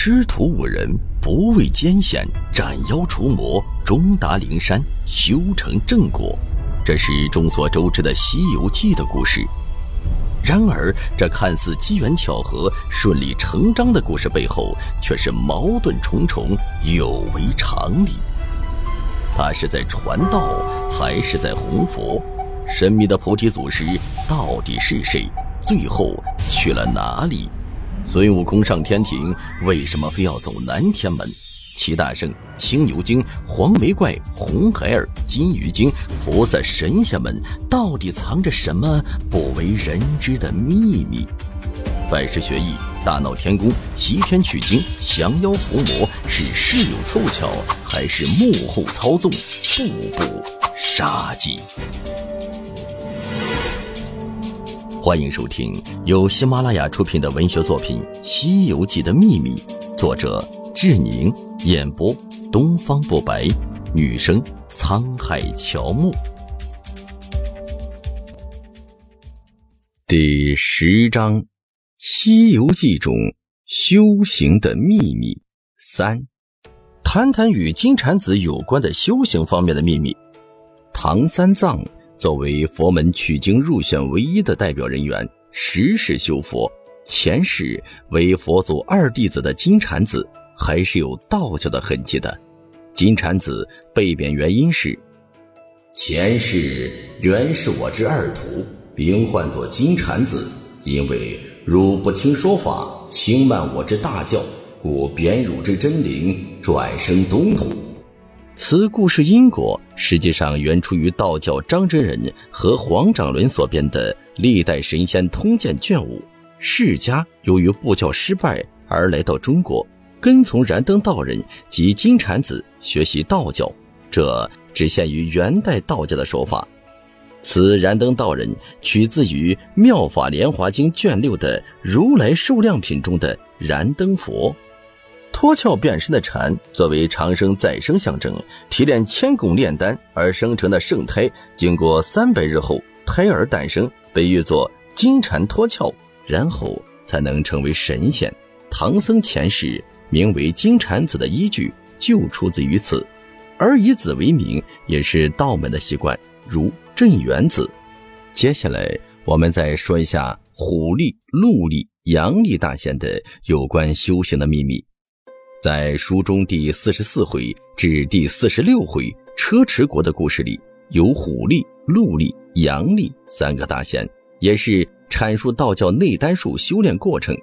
师徒五人不畏艰险，斩妖除魔，终达灵山，修成正果。这是众所周知的《西游记》的故事。然而，这看似机缘巧合、顺理成章的故事背后，却是矛盾重重，有违常理。他是在传道，还是在弘佛？神秘的菩提祖师到底是谁？最后去了哪里？孙悟空上天庭，为什么非要走南天门？齐大圣、青牛精、黄眉怪、红孩儿、金鱼精、菩萨、神仙们到底藏着什么不为人知的秘密？拜师学艺、大闹天宫、西天取经、降妖伏魔，是事有凑巧，还是幕后操纵？步步杀机。欢迎收听由喜马拉雅出品的文学作品《西游记的秘密》，作者志宁，演播东方不白，女生沧海乔木。第十章《西游记》中修行的秘密三，谈谈与金蝉子有关的修行方面的秘密。唐三藏。作为佛门取经入选唯一的代表人员，时世修佛。前世为佛祖二弟子的金蝉子，还是有道教的痕迹的。金蝉子被贬原因是：前世原是我之二徒，名唤作金蝉子，因为汝不听说法，轻慢我之大教，故贬汝之真灵，转生东土。此故事因果实际上源出于道教张真人和黄长伦所编的《历代神仙通鉴》卷五。释迦由于布教失败而来到中国，跟从燃灯道人及金蝉子学习道教，这只限于元代道教的说法。此燃灯道人取自于《妙法莲华经》卷六的如来寿量品中的燃灯佛。脱壳变身的蝉，作为长生再生象征，提炼千功炼丹而生成的圣胎，经过三百日后胎儿诞生，被誉作金蝉脱壳，然后才能成为神仙。唐僧前世名为金蝉子的依据就出自于此，而以子为名也是道门的习惯，如镇元子。接下来我们再说一下虎力、鹿力、阳力大仙的有关修行的秘密。在书中第四十四回至第四十六回车迟国的故事里，有虎力、鹿力、阳力三个大仙，也是阐述道教内丹术修炼过程。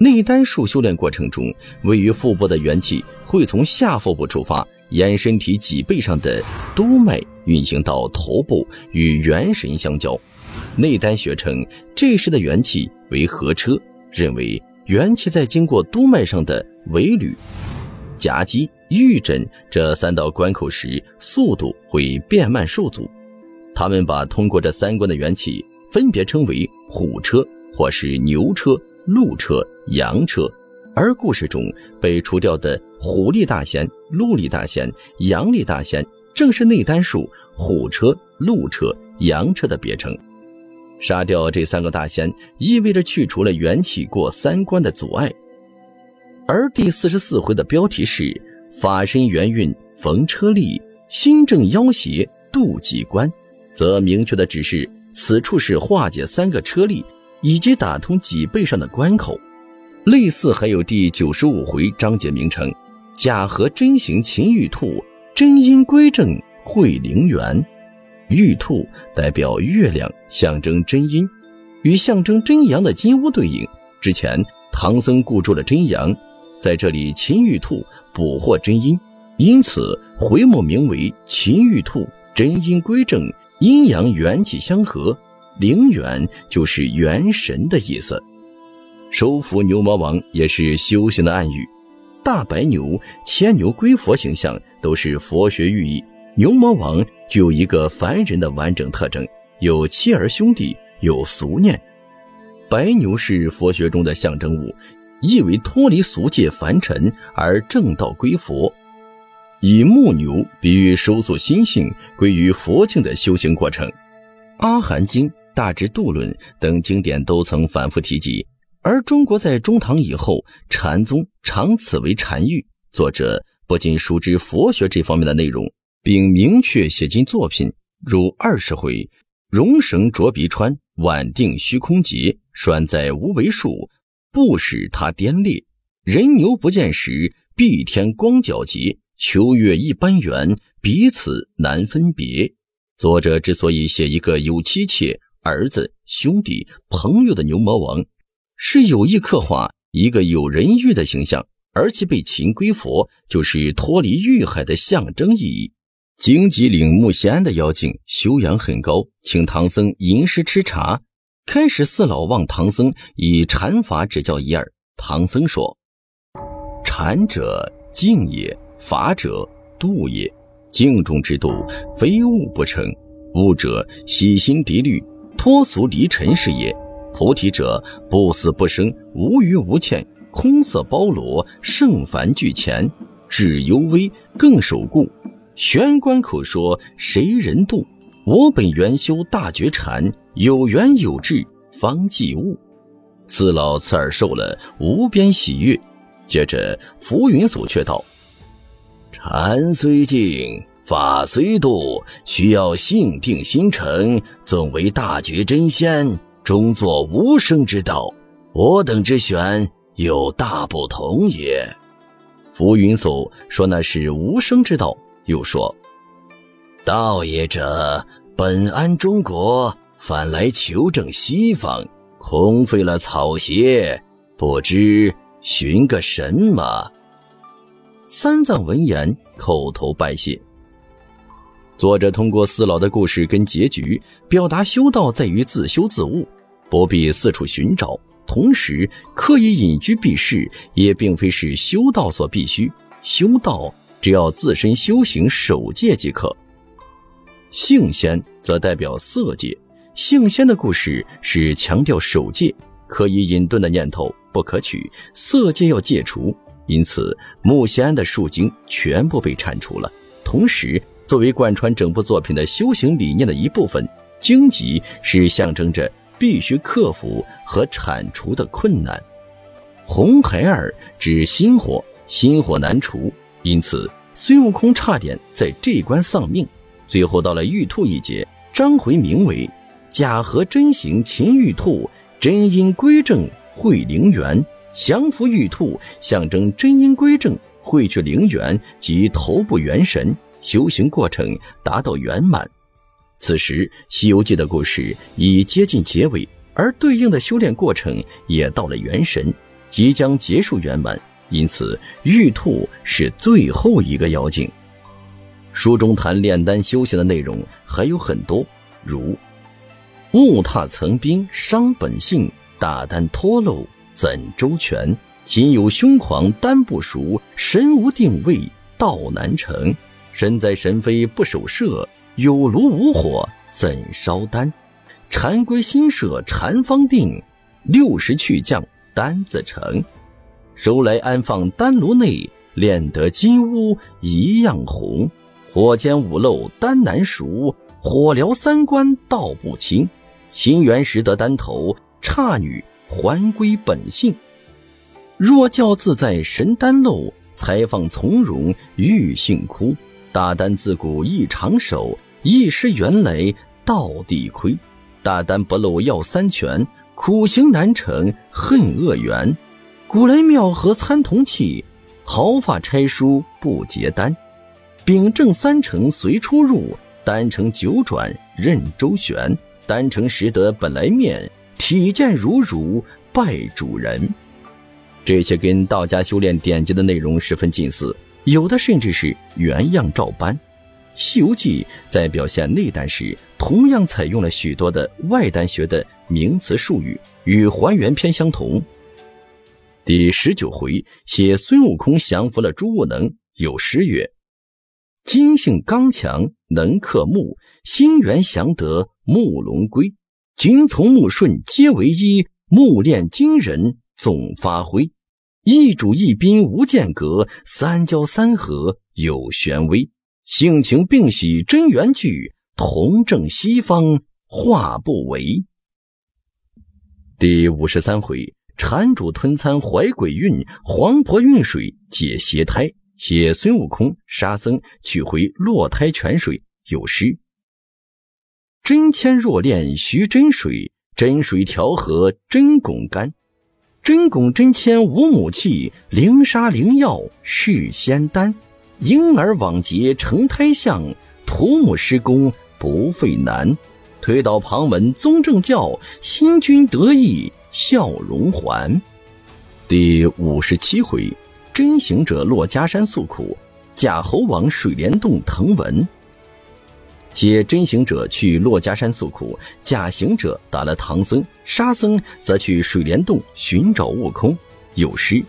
内丹术修炼过程中，位于腹部的元气会从下腹部出发，沿身体脊背上的督脉运行到头部，与元神相交。内丹学称这时的元气为合车，认为。元气在经过督脉上的尾闾、夹击、玉枕这三道关口时，速度会变慢受阻。他们把通过这三关的元气分别称为虎车，或是牛车、鹿车、羊车。而故事中被除掉的虎力大仙、鹿力大仙、羊力大仙，正是内丹术虎车、鹿车、羊车的别称。杀掉这三个大仙，意味着去除了元气过三关的阻碍。而第四十四回的标题是“法身元运逢车力，心正妖邪渡几关”，则明确的指示此处是化解三个车力以及打通脊背上的关口。类似还有第九十五回章节名称“假合真形秦玉兔，真因归正会灵元”。玉兔代表月亮，象征真阴，与象征真阳的金乌对应。之前唐僧固住了真阳，在这里秦玉兔捕获真阴，因此回目名为秦玉兔，真阴归正，阴阳元气相合，灵元就是元神的意思。收服牛魔王也是修行的暗语，大白牛、牵牛归佛形象都是佛学寓意。牛魔王具有一个凡人的完整特征，有妻儿兄弟，有俗念。白牛是佛学中的象征物，意为脱离俗界凡尘而正道归佛。以木牛比喻收束心性归于佛境的修行过程。《阿含经》《大智度论》等经典都曾反复提及。而中国在中唐以后，禅宗常此为禅喻。作者不仅熟知佛学这方面的内容，并明确写进作品，如二十回：荣绳着鼻穿，晚定虚空结，拴在无为树，不使它颠裂。人牛不见时，蔽天光皎洁。秋月一般圆，彼此难分别。作者之所以写一个有妻妾、儿子、兄弟、朋友的牛魔王，是有意刻画一个有人欲的形象，而其被擒归佛，就是脱离欲海的象征意义。荆棘岭木仙庵的妖精修养很高，请唐僧吟诗吃茶。开始四老望唐僧以禅法指教一二，唐僧说：“禅者静也。”法者度也，静中之度，非物不成。悟者洗心涤虑，脱俗离尘是也。菩提者不死不生，无余无欠，空色包罗，圣凡俱前。智犹微，更守固。玄关口说谁人度？我本原修大觉禅，有缘有智方济悟。四老侧耳受了，无边喜悦。接着浮云所却道。禅虽静，法虽度，需要性定心诚，尊为大觉真仙，终作无生之道。我等之选有大不同也。浮云叟说那是无生之道，又说：道也者本安中国，反来求证西方，空费了草鞋，不知寻个什么。三藏闻言，叩头拜谢。作者通过四老的故事跟结局，表达修道在于自修自悟，不必四处寻找。同时，刻意隐居避世，也并非是修道所必须。修道只要自身修行守戒即可。性仙则代表色戒，性仙的故事是强调守戒，可以隐遁的念头不可取，色戒要戒除。因此，木仙庵的树精全部被铲除了。同时，作为贯穿整部作品的修行理念的一部分，荆棘是象征着必须克服和铲除的困难。红孩儿指心火，心火难除，因此孙悟空差点在这一关丧命。最后到了玉兔一节，章回名为“假合真行擒玉兔，真因归正会灵元”。降服玉兔，象征真因归正，汇聚灵元及头部元神，修行过程达到圆满。此时，《西游记》的故事已接近结尾，而对应的修炼过程也到了元神，即将结束圆满。因此，玉兔是最后一个妖精。书中谈炼丹修行的内容还有很多，如木踏层冰伤本性，大丹脱漏。怎周全？心有凶狂，丹不熟；神无定位，道难成。身在神飞不守舍，有炉无火怎烧丹？禅归心舍，禅方定。六十去将，丹自成。收来安放丹炉内，炼得金乌一样红。火煎五漏，丹难熟；火燎三关，道不清。心元时得丹头，刹女。还归本性，若教自在神丹漏，才放从容欲性枯。大丹自古一长手，一失原来道地亏。大丹不漏要三全，苦行难成恨恶缘。古来妙合参同气，毫发拆书不结丹。秉正三成随出入，丹成九转任周旋。丹成识得本来面。体见如如拜主人，这些跟道家修炼典籍的内容十分近似，有的甚至是原样照搬。《西游记》在表现内丹时，同样采用了许多的外丹学的名词术语，与还原篇相同。第十九回写孙悟空降服了朱悟能，有诗曰：“金性刚强能克木，心猿降得木龙归。”君从木顺皆为一，木炼金人总发挥。一主一宾无间隔，三交三合有玄微。性情并喜真元聚，同正西方化不为。第五十三回，缠主吞餐怀鬼运，黄婆运水解邪胎，写孙悟空、沙僧取回落胎泉水。有诗：真铅若炼须真水，真水调和真汞干。真汞真铅无母气，灵砂灵药是仙丹。婴儿往结成胎相，土木施工不费难。推倒旁门宗正教，新君得意笑容还。第五十七回，真行者落家山诉苦，假猴王水帘洞腾文。写真行者去珞珈山诉苦，假行者打了唐僧，沙僧则去水帘洞寻找悟空。有诗：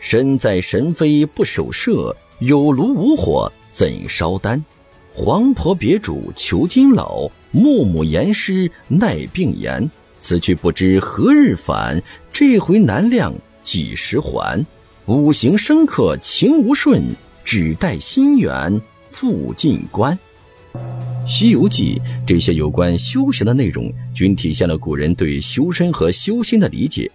身在神飞不守舍，有炉无火怎烧丹？黄婆别主求金老，木木言师耐病言。此去不知何日返，这回难量几时还？五行生克情无顺，只待心源复进关。《西游记》这些有关修行的内容，均体现了古人对修身和修心的理解。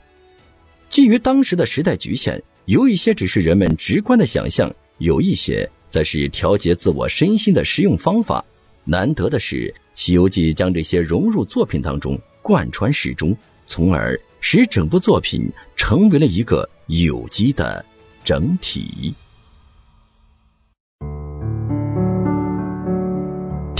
基于当时的时代局限，有一些只是人们直观的想象，有一些则是调节自我身心的实用方法。难得的是，《西游记》将这些融入作品当中，贯穿始终，从而使整部作品成为了一个有机的整体。